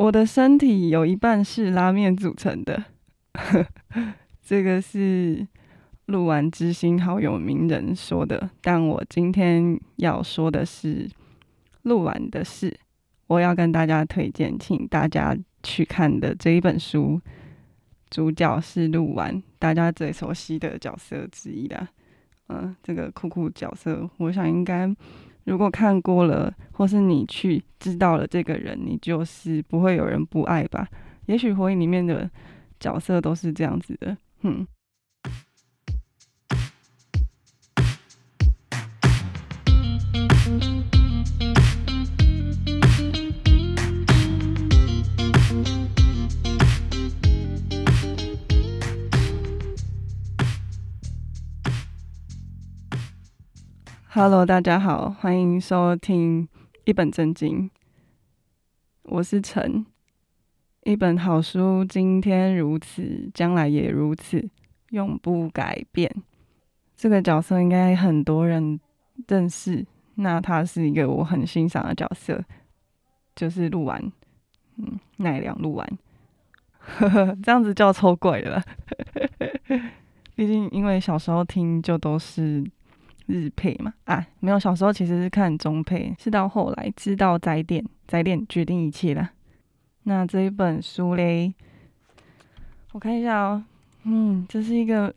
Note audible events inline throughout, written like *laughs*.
我的身体有一半是拉面组成的，*laughs* 这个是鹿丸知心好友名人说的。但我今天要说的是鹿丸的事，我要跟大家推荐，请大家去看的这一本书，主角是鹿丸，大家最熟悉的角色之一啦。嗯，这个酷酷角色，我想应该。如果看过了，或是你去知道了这个人，你就是不会有人不爱吧？也许火影里面的角色都是这样子的，哼。Hello，大家好，欢迎收听一本正经。我是陈，一本好书，今天如此，将来也如此，永不改变。这个角色应该很多人认识，那他是一个我很欣赏的角色，就是鹿丸，嗯，奈良鹿丸。呵呵，这样子叫超怪的啦，*laughs* 毕竟因为小时候听就都是。日配嘛啊，没有，小时候其实是看中配，是到后来知道宅电，宅电决定一切了。那这一本书嘞，我看一下哦，嗯，这是一个，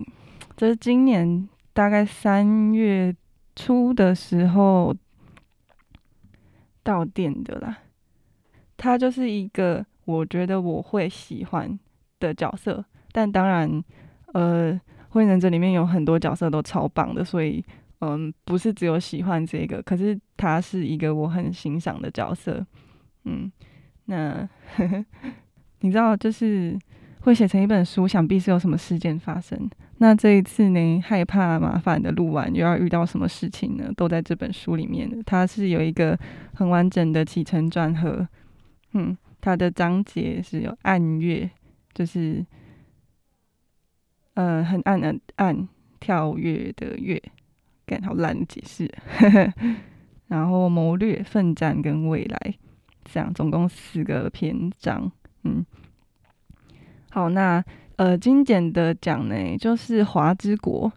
这是今年大概三月初的时候到店的啦。它就是一个我觉得我会喜欢的角色，但当然，呃，火影忍者里面有很多角色都超棒的，所以。嗯，不是只有喜欢这个，可是他是一个我很欣赏的角色。嗯，那呵呵 *laughs* 你知道，就是会写成一本书，想必是有什么事件发生。那这一次呢，害怕麻烦的鹿丸又要遇到什么事情呢？都在这本书里面。它是有一个很完整的起承转合。嗯，它的章节是有暗月，就是呃很暗的暗跳跃的跃。好烂的解释，*laughs* 然后谋略、奋战跟未来，这样总共四个篇章。嗯，好，那呃精简的讲呢，就是华之国，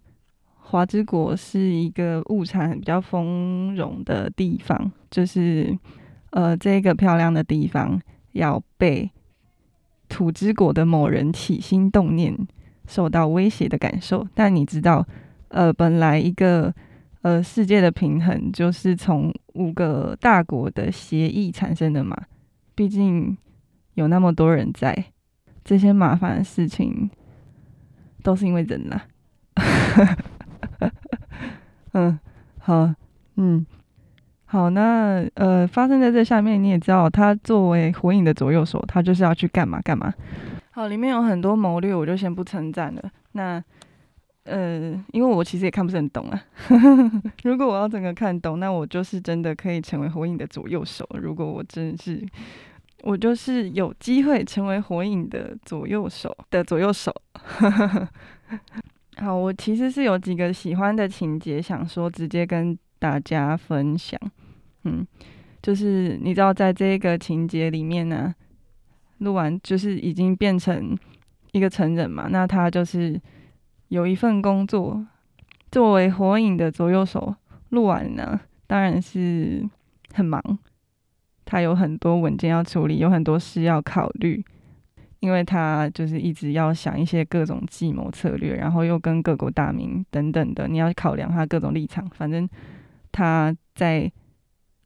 华之国是一个物产比较丰荣的地方，就是呃这个漂亮的地方要被土之国的某人起心动念，受到威胁的感受，但你知道。呃，本来一个呃世界的平衡就是从五个大国的协议产生的嘛。毕竟有那么多人在，这些麻烦的事情都是因为人呐。*laughs* 嗯，好，嗯，好，那呃发生在这下面，你也知道，他作为火影的左右手，他就是要去干嘛干嘛。好，里面有很多谋略，我就先不称赞了。那。呃，因为我其实也看不是很懂啊。*laughs* 如果我要整个看懂，那我就是真的可以成为火影的左右手。如果我真是，我就是有机会成为火影的左右手的左右手。*laughs* 好，我其实是有几个喜欢的情节，想说直接跟大家分享。嗯，就是你知道，在这个情节里面呢，鹿丸就是已经变成一个成人嘛，那他就是。有一份工作，作为火影的左右手，鹿丸呢，当然是很忙。他有很多文件要处理，有很多事要考虑，因为他就是一直要想一些各种计谋策略，然后又跟各国大名等等的，你要考量他各种立场。反正他在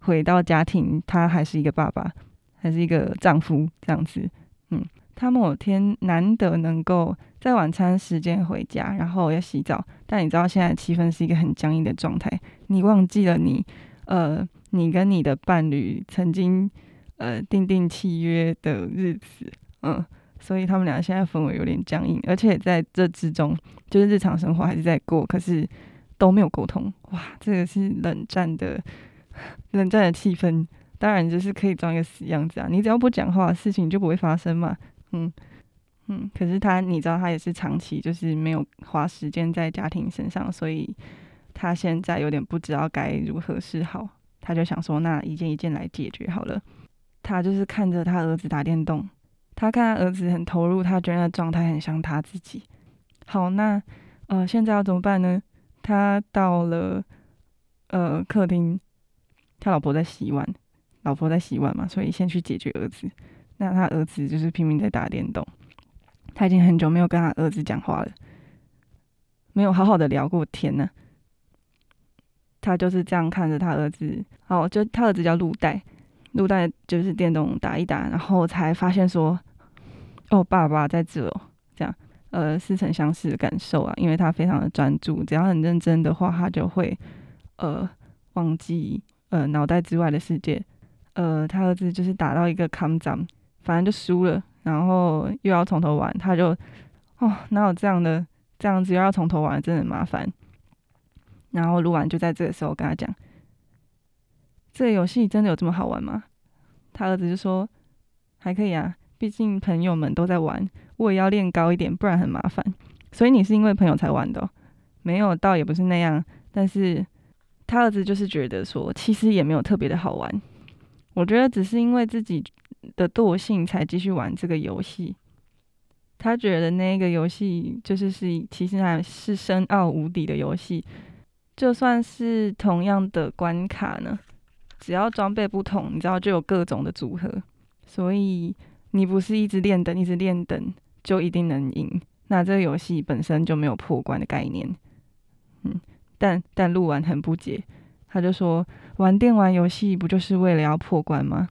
回到家庭，他还是一个爸爸，还是一个丈夫这样子。嗯，他某天难得能够。在晚餐时间回家，然后要洗澡。但你知道现在气氛是一个很僵硬的状态。你忘记了你，呃，你跟你的伴侣曾经，呃，订定契约的日子，嗯，所以他们俩现在氛围有点僵硬，而且在这之中，就是日常生活还是在过，可是都没有沟通。哇，这个是冷战的，*laughs* 冷战的气氛。当然就是可以装一个死样子啊，你只要不讲话，事情就不会发生嘛，嗯。嗯，可是他，你知道，他也是长期就是没有花时间在家庭身上，所以他现在有点不知道该如何是好。他就想说，那一件一件来解决好了。他就是看着他儿子打电动，他看他儿子很投入，他觉得状态很像他自己。好，那呃，现在要怎么办呢？他到了呃客厅，他老婆在洗碗，老婆在洗碗嘛，所以先去解决儿子。那他儿子就是拼命在打电动，他已经很久没有跟他儿子讲话了，没有好好的聊过天呢。他就是这样看着他儿子，哦，就他儿子叫陆代，陆代就是电动打一打，然后才发现说，哦，爸爸在这哦，这样，呃，似曾相识的感受啊，因为他非常的专注，只要很认真的话，他就会，呃，忘记呃脑袋之外的世界，呃，他儿子就是打到一个康掌，反正就输了，然后又要从头玩，他就，哦，哪有这样的，这样子又要从头玩，真的很麻烦。然后录完就在这个时候跟他讲：“这个游戏真的有这么好玩吗？”他儿子就说：“还可以啊，毕竟朋友们都在玩，我也要练高一点，不然很麻烦。所以你是因为朋友才玩的？没有，倒也不是那样。但是他儿子就是觉得说，其实也没有特别的好玩。我觉得只是因为自己的惰性才继续玩这个游戏。他觉得那个游戏就是是其实还是深奥无底的游戏。”就算是同样的关卡呢，只要装备不同，你知道就有各种的组合，所以你不是一直练等，一直练等就一定能赢。那这个游戏本身就没有破关的概念。嗯，但但鹿丸很不解，他就说玩电玩游戏不就是为了要破关吗？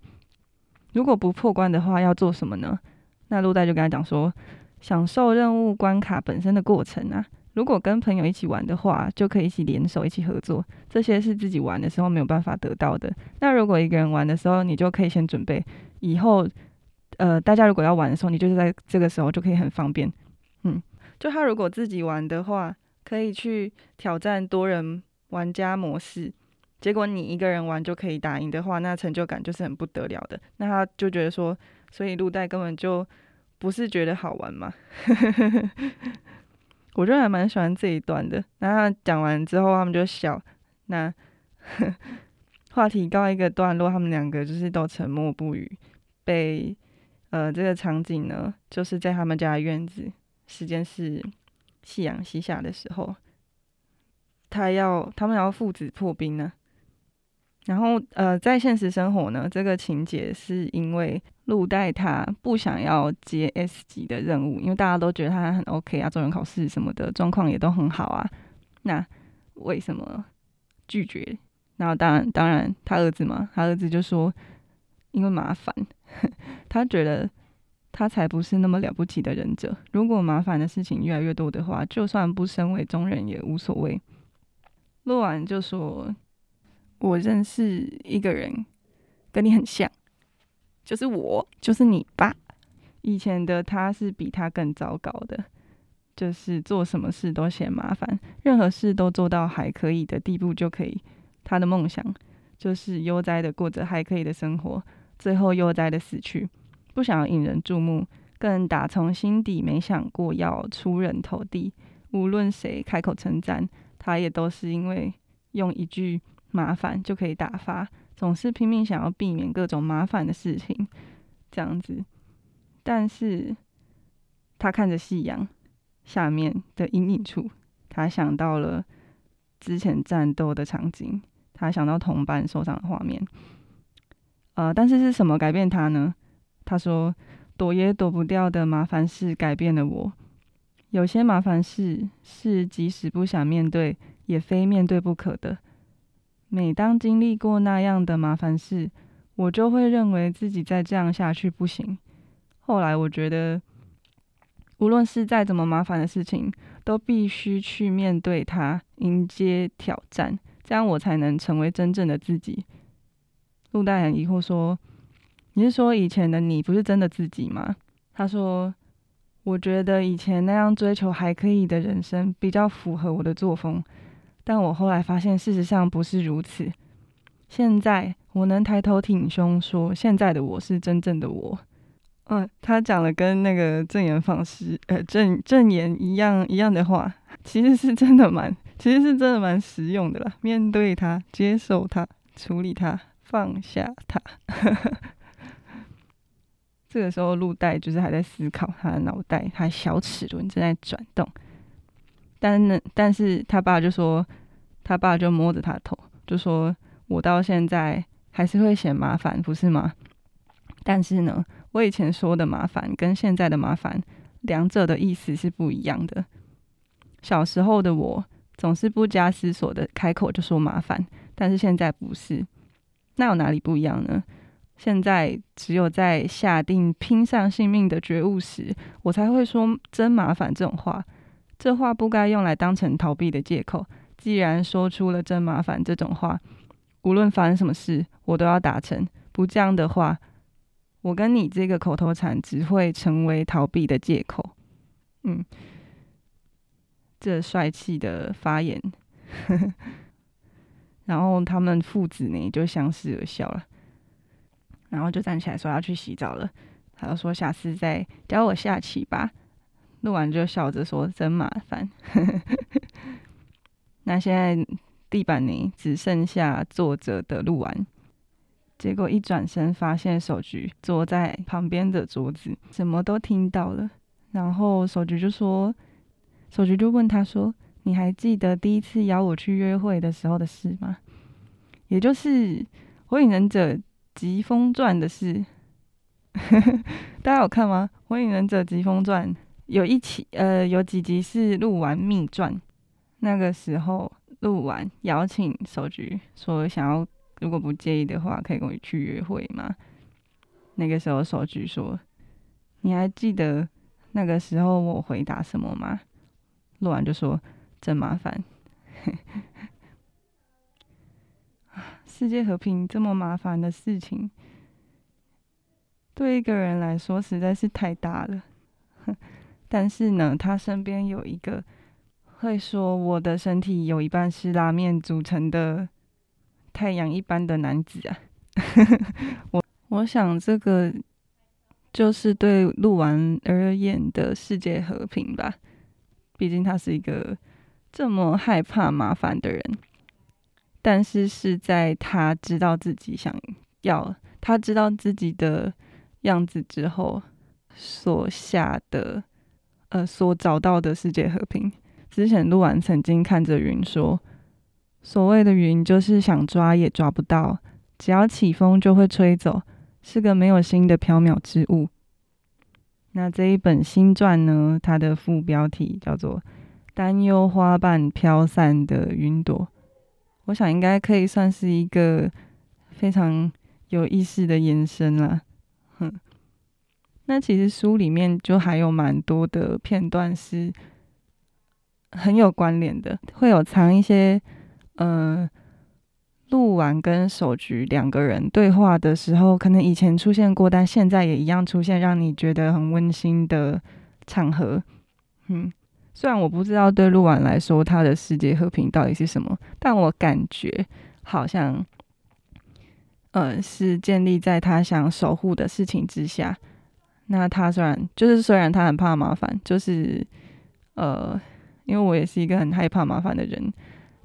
如果不破关的话，要做什么呢？那鹿代就跟他讲说，享受任务关卡本身的过程啊。如果跟朋友一起玩的话，就可以一起联手、一起合作，这些是自己玩的时候没有办法得到的。那如果一个人玩的时候，你就可以先准备，以后呃，大家如果要玩的时候，你就是在这个时候就可以很方便。嗯，就他如果自己玩的话，可以去挑战多人玩家模式，结果你一个人玩就可以打赢的话，那成就感就是很不得了的。那他就觉得说，所以陆代根本就不是觉得好玩嘛。*laughs* 我就还蛮喜欢这一段的。那他讲完之后，他们就笑。那 *laughs* 话题告一个段落，他们两个就是都沉默不语。被呃这个场景呢，就是在他们家院子，时间是夕阳西下的时候，他要他们要父子破冰呢。然后，呃，在现实生活呢，这个情节是因为陆代他不想要接 S 级的任务，因为大家都觉得他很 OK 啊，中人考试什么的状况也都很好啊。那为什么拒绝？然后当然，当然他儿子嘛，他儿子就说因为麻烦，*laughs* 他觉得他才不是那么了不起的忍者。如果麻烦的事情越来越多的话，就算不身为中人也无所谓。录完就说。我认识一个人，跟你很像，就是我，就是你爸。以前的他是比他更糟糕的，就是做什么事都嫌麻烦，任何事都做到还可以的地步就可以。他的梦想就是悠哉的过着还可以的生活，最后悠哉的死去，不想要引人注目，更打从心底没想过要出人头地。无论谁开口称赞，他也都是因为用一句。麻烦就可以打发，总是拼命想要避免各种麻烦的事情，这样子。但是他看着夕阳下面的阴影处，他想到了之前战斗的场景，他想到同伴受伤的画面。呃，但是是什么改变他呢？他说：“躲也躲不掉的麻烦事改变了我。有些麻烦事是即使不想面对，也非面对不可的。”每当经历过那样的麻烦事，我就会认为自己再这样下去不行。后来我觉得，无论是再怎么麻烦的事情，都必须去面对它，迎接挑战，这样我才能成为真正的自己。陆大很疑惑说：“你是说以前的你不是真的自己吗？”他说：“我觉得以前那样追求还可以的人生，比较符合我的作风。”但我后来发现，事实上不是如此。现在我能抬头挺胸说，现在的我是真正的我。嗯，他讲了跟那个证严法师呃证证言一样一样的话，其实是真的蛮，其实是真的蛮实用的啦。面对他，接受他，处理他，放下他。*laughs* 这个时候，鹿代就是还在思考，他的脑袋，他小齿轮正在转动。但呢，但是他爸就说，他爸就摸着他头，就说：“我到现在还是会嫌麻烦，不是吗？但是呢，我以前说的麻烦跟现在的麻烦，两者的意思是不一样的。小时候的我总是不加思索的开口就说麻烦，但是现在不是。那有哪里不一样呢？现在只有在下定拼上性命的觉悟时，我才会说真麻烦这种话。”这话不该用来当成逃避的借口。既然说出了“真麻烦”这种话，无论发生什么事，我都要达成。不这样的话，我跟你这个口头禅只会成为逃避的借口。嗯，这帅气的发言，*laughs* 然后他们父子呢就相视而笑了，然后就站起来说要去洗澡了。他就说：“下次再教我下棋吧。”录完就笑着说：“真麻烦。”那现在地板里只剩下坐着的录完，结果一转身发现手菊坐在旁边的桌子，什么都听到了。然后手菊就说：“手菊就问他说，你还记得第一次邀我去约会的时候的事吗？也就是《火影忍者疾风传》的事。*laughs* 大家有看吗？《火影忍者疾风传》。”有一期，呃，有几集是录完秘传。那个时候，录完邀请手菊说，想要如果不介意的话，可以跟我去约会吗？那个时候，手菊说：“你还记得那个时候我回答什么吗？”录完就说：“真麻烦。*laughs* ”世界和平这么麻烦的事情，对一个人来说实在是太大了。但是呢，他身边有一个会说“我的身体有一半是拉面组成的太阳一般的男子啊。*laughs* ”我我想这个就是对鹿丸而言的世界和平吧。毕竟他是一个这么害怕麻烦的人，但是是在他知道自己想要，他知道自己的样子之后所下的。呃，所找到的世界和平。之前鹿丸曾经看着云说：“所谓的云，就是想抓也抓不到，只要起风就会吹走，是个没有心的缥缈之物。”那这一本新传呢？它的副标题叫做《担忧花瓣飘散的云朵》，我想应该可以算是一个非常有意思的延伸了。那其实书里面就还有蛮多的片段是很有关联的，会有藏一些，呃，鹿丸跟手局两个人对话的时候，可能以前出现过，但现在也一样出现，让你觉得很温馨的场合。嗯，虽然我不知道对鹿丸来说他的世界和平到底是什么，但我感觉好像，呃，是建立在他想守护的事情之下。那他虽然就是虽然他很怕麻烦，就是呃，因为我也是一个很害怕麻烦的人，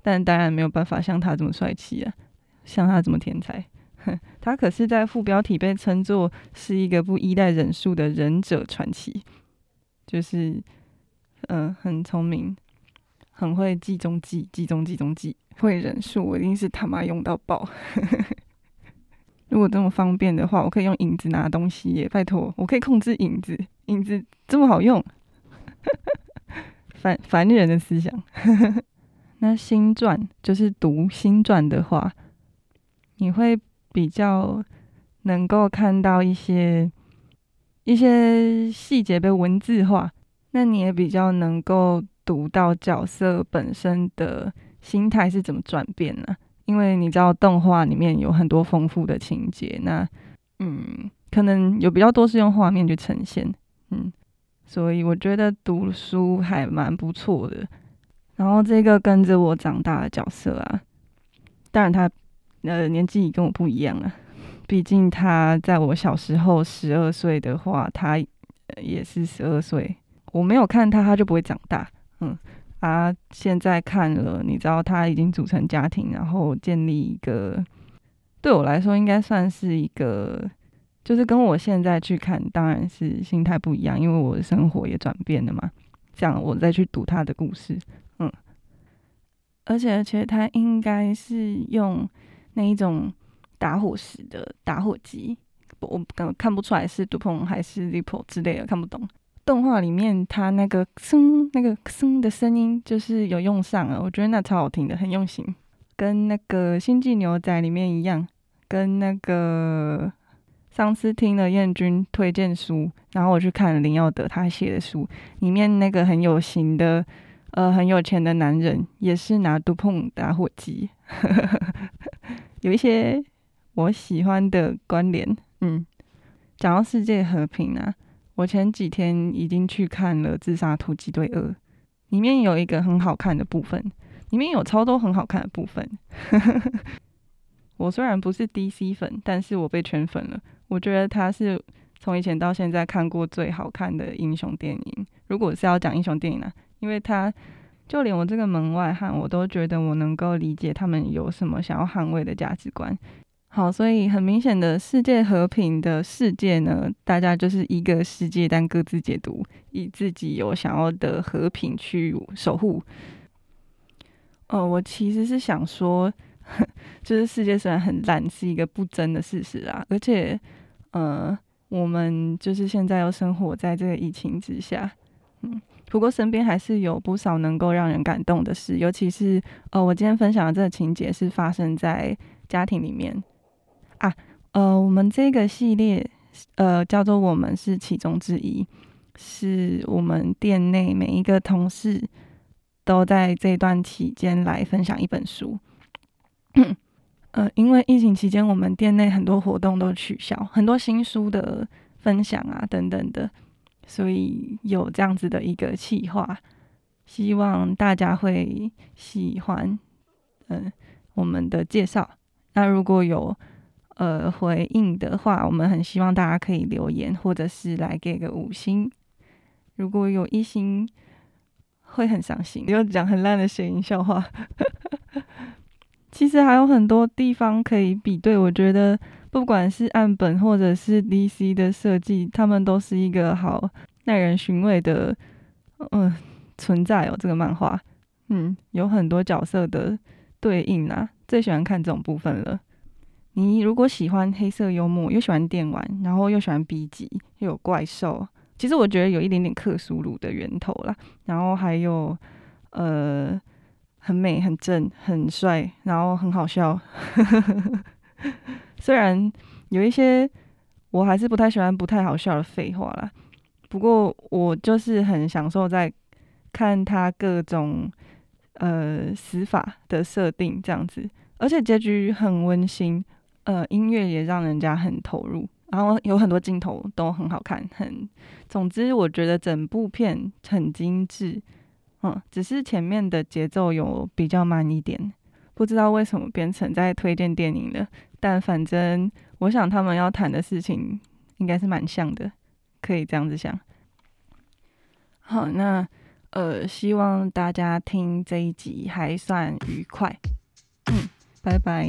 但当然没有办法像他这么帅气啊，像他这么天才。哼，他可是在副标题被称作是一个不依赖忍术的忍者传奇，就是嗯、很聪明，很会计中计，计中计中计，会忍术，我一定是他妈用到爆。如果这么方便的话，我可以用影子拿东西耶！拜托，我可以控制影子，影子这么好用，*laughs* 凡凡人的思想。*laughs* 那新传就是读新传的话，你会比较能够看到一些一些细节被文字化，那你也比较能够读到角色本身的心态是怎么转变呢？因为你知道动画里面有很多丰富的情节，那嗯，可能有比较多是用画面去呈现，嗯，所以我觉得读书还蛮不错的。然后这个跟着我长大的角色啊，当然他呃年纪跟我不一样啊，毕竟他在我小时候十二岁的话，他也是十二岁，我没有看他，他就不会长大，嗯。他现在看了，你知道他已经组成家庭，然后建立一个，对我来说应该算是一个就是跟我现在去看，当然是心态不一样，因为我的生活也转变了嘛。这样我再去读他的故事，嗯，而且而且他应该是用那一种打火石的打火机，我刚看不出来是杜蓬还是 Zippo 之类的，看不懂。动画里面他那个声那个声的声音就是有用上了，我觉得那超好听的，很用心，跟那个《星际牛仔》里面一样，跟那个。上次听了彦君推荐书，然后我去看林耀德他写的书，里面那个很有型的，呃，很有钱的男人也是拿杜碰打火机，*laughs* 有一些我喜欢的关联。嗯，讲到世界和平啊，我前几天已经去看了《自杀突击队二》，里面有一个很好看的部分，里面有超多很好看的部分。*laughs* 我虽然不是 DC 粉，但是我被圈粉了。我觉得他是从以前到现在看过最好看的英雄电影。如果是要讲英雄电影呢，因为他就连我这个门外汉，我都觉得我能够理解他们有什么想要捍卫的价值观。好，所以很明显的世界和平的世界呢，大家就是一个世界，但各自解读，以自己有想要的和平去守护。呃，我其实是想说，*laughs* 就是世界虽然很烂，是一个不争的事实啊，而且。呃，我们就是现在又生活在这个疫情之下，嗯，不过身边还是有不少能够让人感动的事，尤其是呃，我今天分享的这个情节是发生在家庭里面啊，呃，我们这个系列呃叫做我们是其中之一，是我们店内每一个同事都在这段期间来分享一本书。呃，因为疫情期间，我们店内很多活动都取消，很多新书的分享啊等等的，所以有这样子的一个企划，希望大家会喜欢。嗯、我们的介绍。那如果有呃回应的话，我们很希望大家可以留言，或者是来给个五星。如果有一星，会很伤心，又讲很烂的谐音笑话。*laughs* 其实还有很多地方可以比对，我觉得不管是岸本或者是 DC 的设计，他们都是一个好耐人寻味的，嗯、存在哦。这个漫画，嗯，有很多角色的对应啊，最喜欢看这种部分了。你如果喜欢黑色幽默，又喜欢电玩，然后又喜欢 B 级，又有怪兽，其实我觉得有一点点克苏鲁的源头啦。然后还有，呃。很美、很正、很帅，然后很好笑。*laughs* 虽然有一些我还是不太喜欢不太好笑的废话啦，不过我就是很享受在看他各种呃死法的设定这样子，而且结局很温馨，呃，音乐也让人家很投入，然后有很多镜头都很好看，很，总之我觉得整部片很精致。嗯，只是前面的节奏有比较慢一点，不知道为什么变成在推荐电影了。但反正我想他们要谈的事情应该是蛮像的，可以这样子想。好，那呃，希望大家听这一集还算愉快。嗯，拜拜。